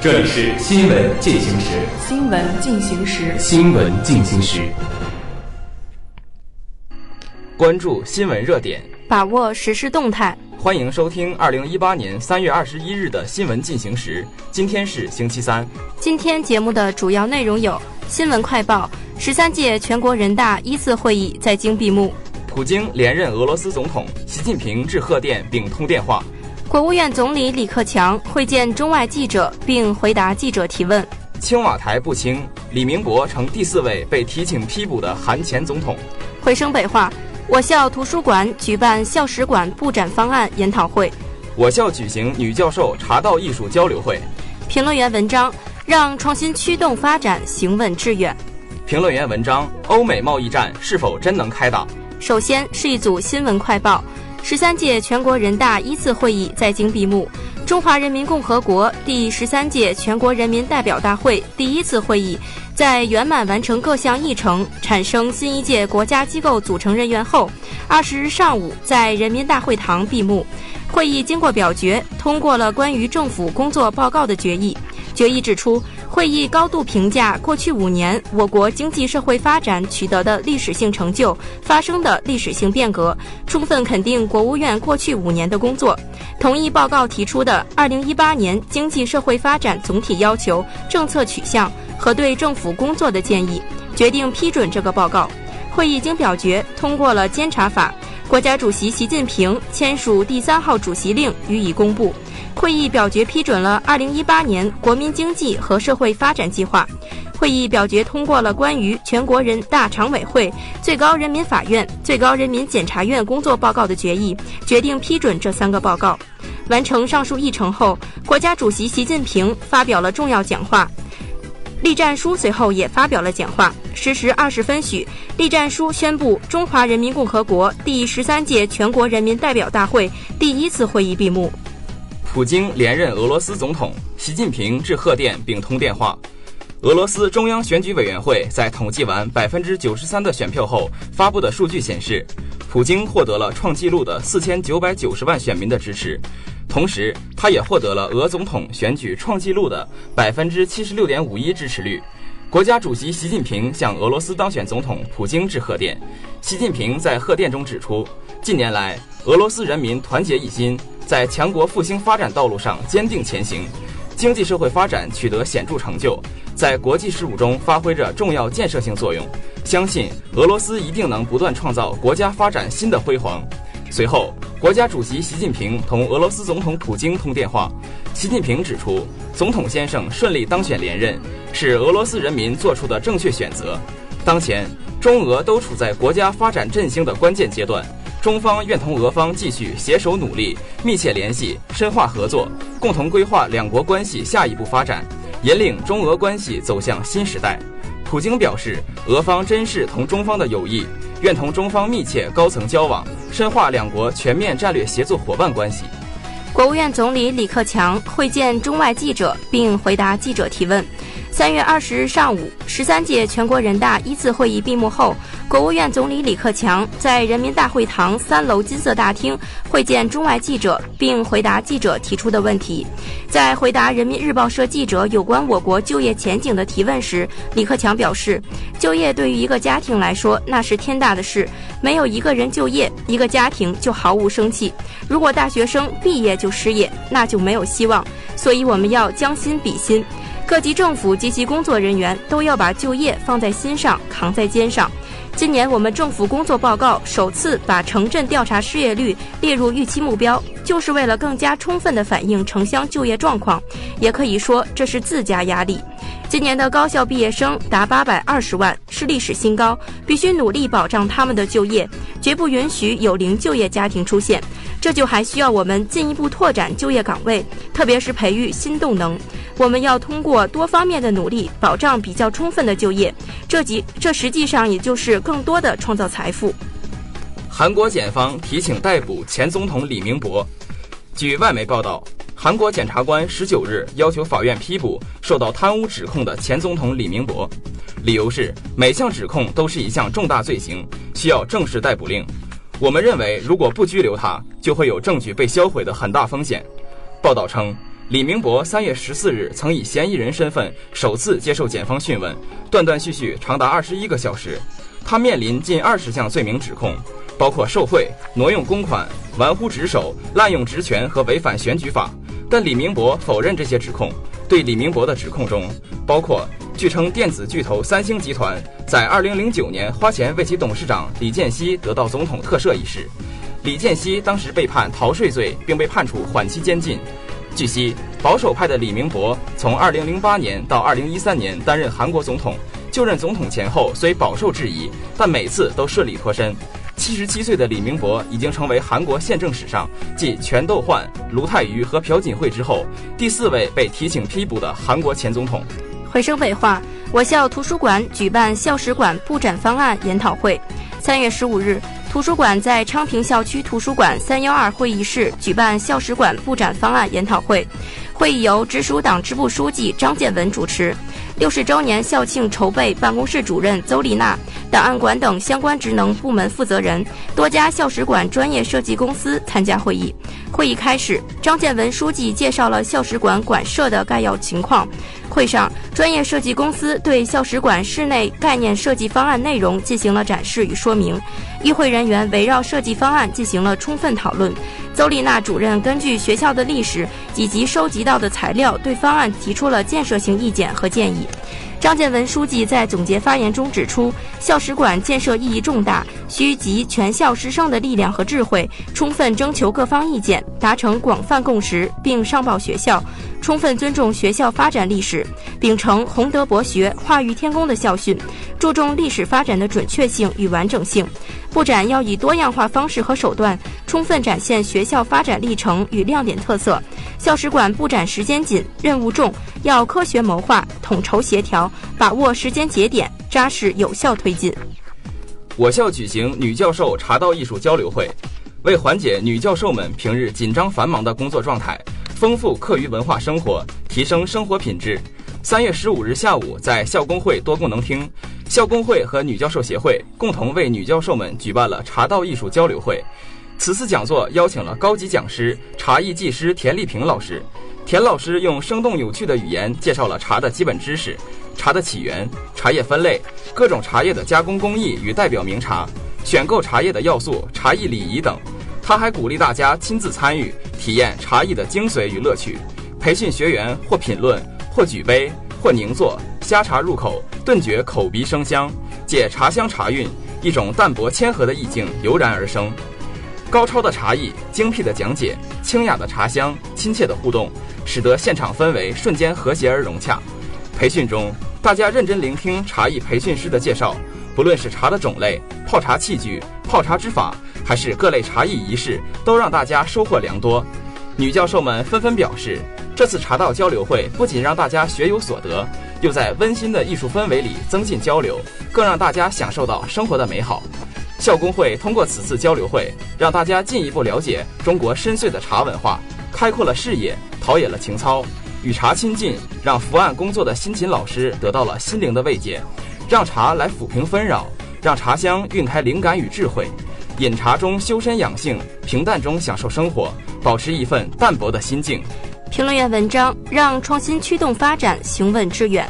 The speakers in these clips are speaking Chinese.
这里是新闻进行时。新闻进行时。新闻进行时。关注新闻热点，把握时事动态。欢迎收听二零一八年三月二十一日的新闻进行时。今天是星期三。今天节目的主要内容有：新闻快报，十三届全国人大一次会议在京闭幕；普京连任俄罗斯总统，习近平致贺电并通电话。国务院总理李克强会见中外记者并回答记者提问。青瓦台不清，李明博成第四位被提请批捕的韩前总统。回声北话，我校图书馆举办校史馆布展方案研讨会。我校举行女教授茶道艺术交流会。评论员文章让创新驱动发展行稳致远。评论员文章：欧美贸易战是否真能开打？首先是一组新闻快报。十三届全国人大一次会议在京闭幕，中华人民共和国第十三届全国人民代表大会第一次会议在圆满完成各项议程、产生新一届国家机构组成人员后，二十日上午在人民大会堂闭幕。会议经过表决，通过了关于政府工作报告的决议。决议指出。会议高度评价过去五年我国经济社会发展取得的历史性成就，发生的历史性变革，充分肯定国务院过去五年的工作，同意报告提出的二零一八年经济社会发展总体要求、政策取向和对政府工作的建议，决定批准这个报告。会议经表决通过了监察法，国家主席习近平签署第三号主席令予以公布。会议表决批准了2018年国民经济和社会发展计划。会议表决通过了关于全国人大常委会、最高人民法院、最高人民检察院工作报告的决议，决定批准这三个报告。完成上述议程后，国家主席习近平发表了重要讲话。栗战书随后也发表了讲话。十时二十分许，栗战书宣布中华人民共和国第十三届全国人民代表大会第一次会议闭幕。普京连任俄罗斯总统，习近平致贺电并通电话。俄罗斯中央选举委员会在统计完百分之九十三的选票后发布的数据显示，普京获得了创纪录的四千九百九十万选民的支持，同时他也获得了俄总统选举创纪录的百分之七十六点五一支持率。国家主席习近平向俄罗斯当选总统普京致贺电。习近平在贺电中指出，近年来俄罗斯人民团结一心。在强国复兴发展道路上坚定前行，经济社会发展取得显著成就，在国际事务中发挥着重要建设性作用。相信俄罗斯一定能不断创造国家发展新的辉煌。随后，国家主席习近平同俄罗斯总统普京通电话。习近平指出，总统先生顺利当选连任，是俄罗斯人民做出的正确选择。当前，中俄都处在国家发展振兴的关键阶段。中方愿同俄方继续携手努力，密切联系，深化合作，共同规划两国关系下一步发展，引领中俄关系走向新时代。普京表示，俄方珍视同中方的友谊，愿同中方密切高层交往，深化两国全面战略协作伙伴关系。国务院总理李克强会见中外记者并回答记者提问。三月二十日上午，十三届全国人大一次会议闭幕后，国务院总理李克强在人民大会堂三楼金色大厅会见中外记者，并回答记者提出的问题。在回答人民日报社记者有关我国就业前景的提问时，李克强表示，就业对于一个家庭来说那是天大的事，没有一个人就业，一个家庭就毫无生气。如果大学生毕业就失业，那就没有希望。所以我们要将心比心。各级政府及其工作人员都要把就业放在心上，扛在肩上。今年我们政府工作报告首次把城镇调查失业率列入预期目标，就是为了更加充分地反映城乡就业状况，也可以说这是自家压力。今年的高校毕业生达八百二十万，是历史新高，必须努力保障他们的就业，绝不允许有零就业家庭出现。这就还需要我们进一步拓展就业岗位，特别是培育新动能。我们要通过多方面的努力，保障比较充分的就业，这即这实际上也就是更多的创造财富。韩国检方提请逮捕前总统李明博。据外媒报道，韩国检察官十九日要求法院批捕受到贪污指控的前总统李明博，理由是每项指控都是一项重大罪行，需要正式逮捕令。我们认为，如果不拘留他，就会有证据被销毁的很大风险。报道称，李明博三月十四日曾以嫌疑人身份首次接受检方讯问，断断续续长达二十一个小时。他面临近二十项罪名指控，包括受贿、挪用公款、玩忽职守、滥用职权和违反选举法。但李明博否认这些指控。对李明博的指控中，包括据称电子巨头三星集团在2009年花钱为其董事长李健熙得到总统特赦一事。李健熙当时被判逃税罪，并被判处缓期监禁。据悉，保守派的李明博从2008年到2013年担任韩国总统，就任总统前后虽饱受质疑，但每次都顺利脱身。七十七岁的李明博已经成为韩国宪政史上继全斗焕、卢泰愚和朴槿惠之后第四位被提请批捕的韩国前总统。回声北话，我校图书馆举办校史馆布展方案研讨会。三月十五日，图书馆在昌平校区图书馆三幺二会议室举办校史馆布展方案研讨会。会议由直属党支部书记张建文主持。六十周年校庆筹备办公室主任邹丽娜、档案馆等相关职能部门负责人、多家校史馆专业设计公司参加会议。会议开始，张建文书记介绍了校史馆馆舍的概要情况。会上，专业设计公司对校史馆室内概念设计方案内容进行了展示与说明。与会人员围绕设计方案进行了充分讨论。邹丽娜主任根据学校的历史以及收集到的材料，对方案提出了建设性意见和建议。张建文书记在总结发言中指出，校史馆建设意义重大，需集全校师生的力量和智慧，充分征求各方意见，达成广泛共识，并上报学校，充分尊重学校发展历史，秉承弘德博学、化育天工的校训，注重历史发展的准确性与完整性。布展要以多样化方式和手段，充分展现学校发展历程与亮点特色。校史馆布展时间紧，任务重，要科学谋划、统筹协调，把握时间节点，扎实有效推进。我校举行女教授茶道艺术交流会，为缓解女教授们平日紧张繁忙的工作状态，丰富课余文化生活，提升生活品质。三月十五日下午，在校工会多功能厅，校工会和女教授协会共同为女教授们举办了茶道艺术交流会。此次讲座邀请了高级讲师茶艺技师田丽萍老师，田老师用生动有趣的语言介绍了茶的基本知识、茶的起源、茶叶分类、各种茶叶的加工工艺与代表名茶、选购茶叶的要素、茶艺礼仪等。他还鼓励大家亲自参与，体验茶艺的精髓与乐趣。培训学员或品论，或举杯，或凝坐，呷茶入口，顿觉口鼻生香，借茶香茶韵，一种淡泊谦和的意境油然而生。高超的茶艺，精辟的讲解，清雅的茶香，亲切的互动，使得现场氛围瞬间和谐而融洽。培训中，大家认真聆听茶艺培训师的介绍，不论是茶的种类、泡茶器具、泡茶之法，还是各类茶艺仪式，都让大家收获良多。女教授们纷纷表示，这次茶道交流会不仅让大家学有所得，又在温馨的艺术氛围里增进交流，更让大家享受到生活的美好。校工会通过此次交流会，让大家进一步了解中国深邃的茶文化，开阔了视野，陶冶了情操，与茶亲近，让伏案工作的辛勤老师得到了心灵的慰藉，让茶来抚平纷扰，让茶香晕开灵感与智慧。饮茶中修身养性，平淡中享受生活，保持一份淡泊的心境。评论员文章：让创新驱动发展，行稳致远。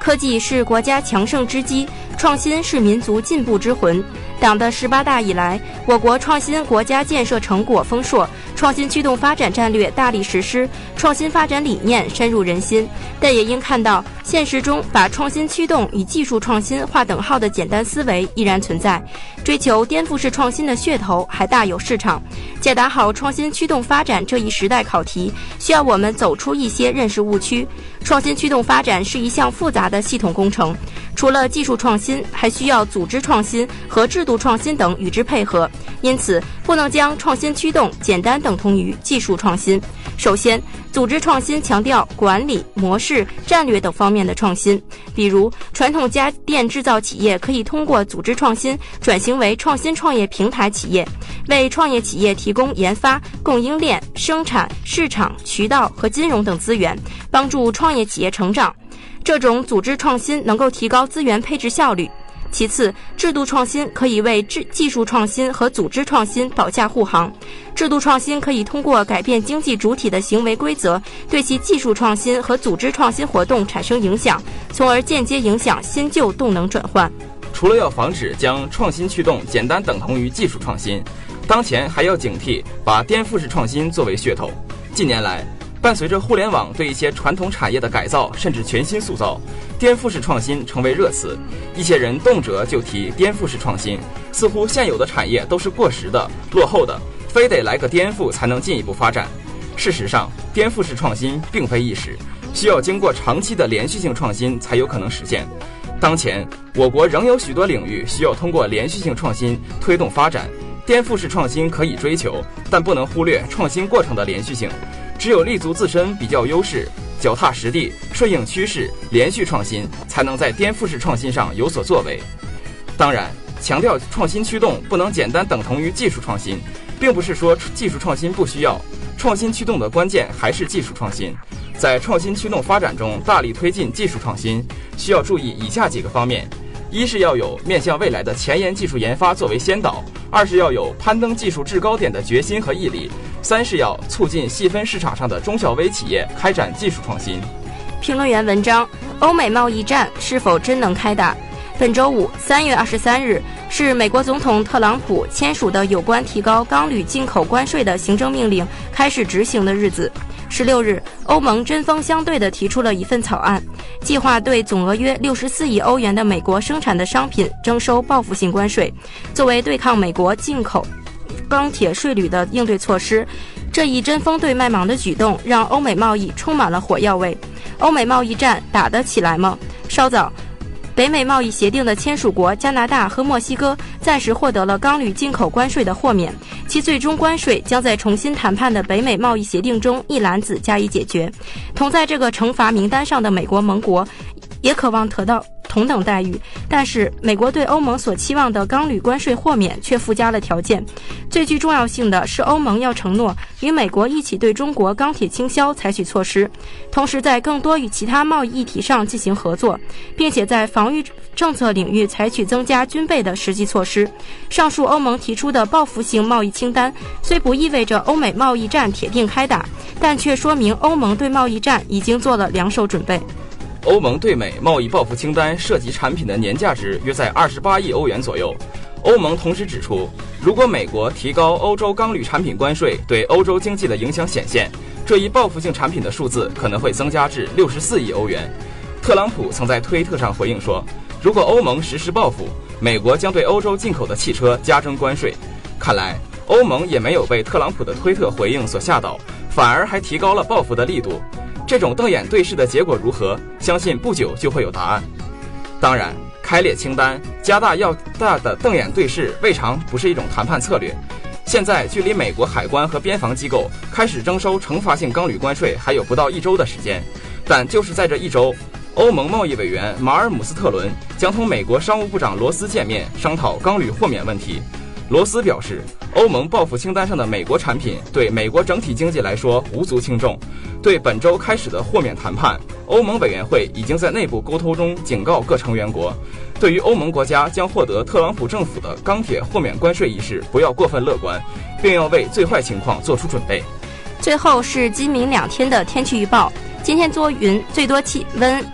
科技是国家强盛之基，创新是民族进步之魂。党的十八大以来，我国创新国家建设成果丰硕，创新驱动发展战略大力实施，创新发展理念深入人心。但也应看到，现实中把创新驱动与技术创新划等号的简单思维依然存在，追求颠覆式创新的噱头还大有市场。解答好创新驱动发展这一时代考题，需要我们走出一些认识误区。创新驱动发展是一项复杂的系统工程，除了技术创新，还需要组织创新和制度创新等与之配合。因此，不能将创新驱动简单等同于技术创新。首先，组织创新强调管理模式、战略等方面的创新。比如，传统家电制造企业可以通过组织创新转型为创新创业平台企业，为创业企业提供研发、供应链、生产、市场、渠道和金融等资源，帮助创业企业成长。这种组织创新能够提高资源配置效率。其次，制度创新可以为技技术创新和组织创新保驾护航。制度创新可以通过改变经济主体的行为规则，对其技术创新和组织创新活动产生影响，从而间接影响新旧动能转换。除了要防止将创新驱动简单等同于技术创新，当前还要警惕把颠覆式创新作为噱头。近年来，伴随着互联网对一些传统产业的改造甚至全新塑造，颠覆式创新成为热词。一些人动辄就提颠覆式创新，似乎现有的产业都是过时的、落后的，非得来个颠覆才能进一步发展。事实上，颠覆式创新并非一时，需要经过长期的连续性创新才有可能实现。当前，我国仍有许多领域需要通过连续性创新推动发展。颠覆式创新可以追求，但不能忽略创新过程的连续性。只有立足自身比较优势，脚踏实地，顺应趋势，连续创新，才能在颠覆式创新上有所作为。当然，强调创新驱动不能简单等同于技术创新，并不是说技术创新不需要。创新驱动的关键还是技术创新。在创新驱动发展中，大力推进技术创新，需要注意以下几个方面：一是要有面向未来的前沿技术研发作为先导；二是要有攀登技术制高点的决心和毅力。三是要促进细分市场上的中小微企业开展技术创新。评论员文章：欧美贸易战是否真能开打？本周五，三月二十三日，是美国总统特朗普签署的有关提高钢铝进口关税的行政命令开始执行的日子。十六日，欧盟针锋相对地提出了一份草案，计划对总额约六十四亿欧元的美国生产的商品征收报复性关税，作为对抗美国进口。钢铁税率的应对措施，这一针锋对麦芒的举动让欧美贸易充满了火药味。欧美贸易战打得起来吗？稍早，北美贸易协定的签署国加拿大和墨西哥暂时获得了钢铝进口关税的豁免，其最终关税将在重新谈判的北美贸易协定中一揽子加以解决。同在这个惩罚名单上的美国盟国，也渴望得到。同等待遇，但是美国对欧盟所期望的钢铝关税豁免却附加了条件。最具重要性的是，欧盟要承诺与美国一起对中国钢铁倾销采取措施，同时在更多与其他贸易议题上进行合作，并且在防御政策领域采取增加军备的实际措施。上述欧盟提出的报复性贸易清单虽不意味着欧美贸易战铁定开打，但却说明欧盟对贸易战已经做了两手准备。欧盟对美贸易报复清单涉及产品的年价值约在二十八亿欧元左右。欧盟同时指出，如果美国提高欧洲钢铝产品关税，对欧洲经济的影响显现，这一报复性产品的数字可能会增加至六十四亿欧元。特朗普曾在推特上回应说，如果欧盟实施报复，美国将对欧洲进口的汽车加征关税。看来，欧盟也没有被特朗普的推特回应所吓倒，反而还提高了报复的力度。这种瞪眼对视的结果如何？相信不久就会有答案。当然，开列清单、加大要大的瞪眼对视，未尝不是一种谈判策略。现在距离美国海关和边防机构开始征收惩罚性钢铝关税还有不到一周的时间，但就是在这一周，欧盟贸易委员马尔姆斯特伦将同美国商务部长罗斯见面，商讨钢铝豁免问题。罗斯表示，欧盟报复清单上的美国产品对美国整体经济来说无足轻重。对本周开始的豁免谈判，欧盟委员会已经在内部沟通中警告各成员国，对于欧盟国家将获得特朗普政府的钢铁豁免关税一事，不要过分乐观，并要为最坏情况做出准备。最后是今明两天的天气预报：今天多云，最多气温。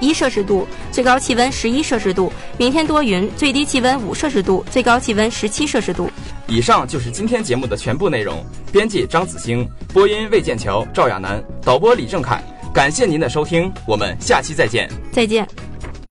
一摄氏度，最高气温十一摄氏度。明天多云，最低气温五摄氏度，最高气温十七摄氏度。以上就是今天节目的全部内容。编辑张子星，播音魏建桥、赵亚楠，导播李正凯。感谢您的收听，我们下期再见。再见。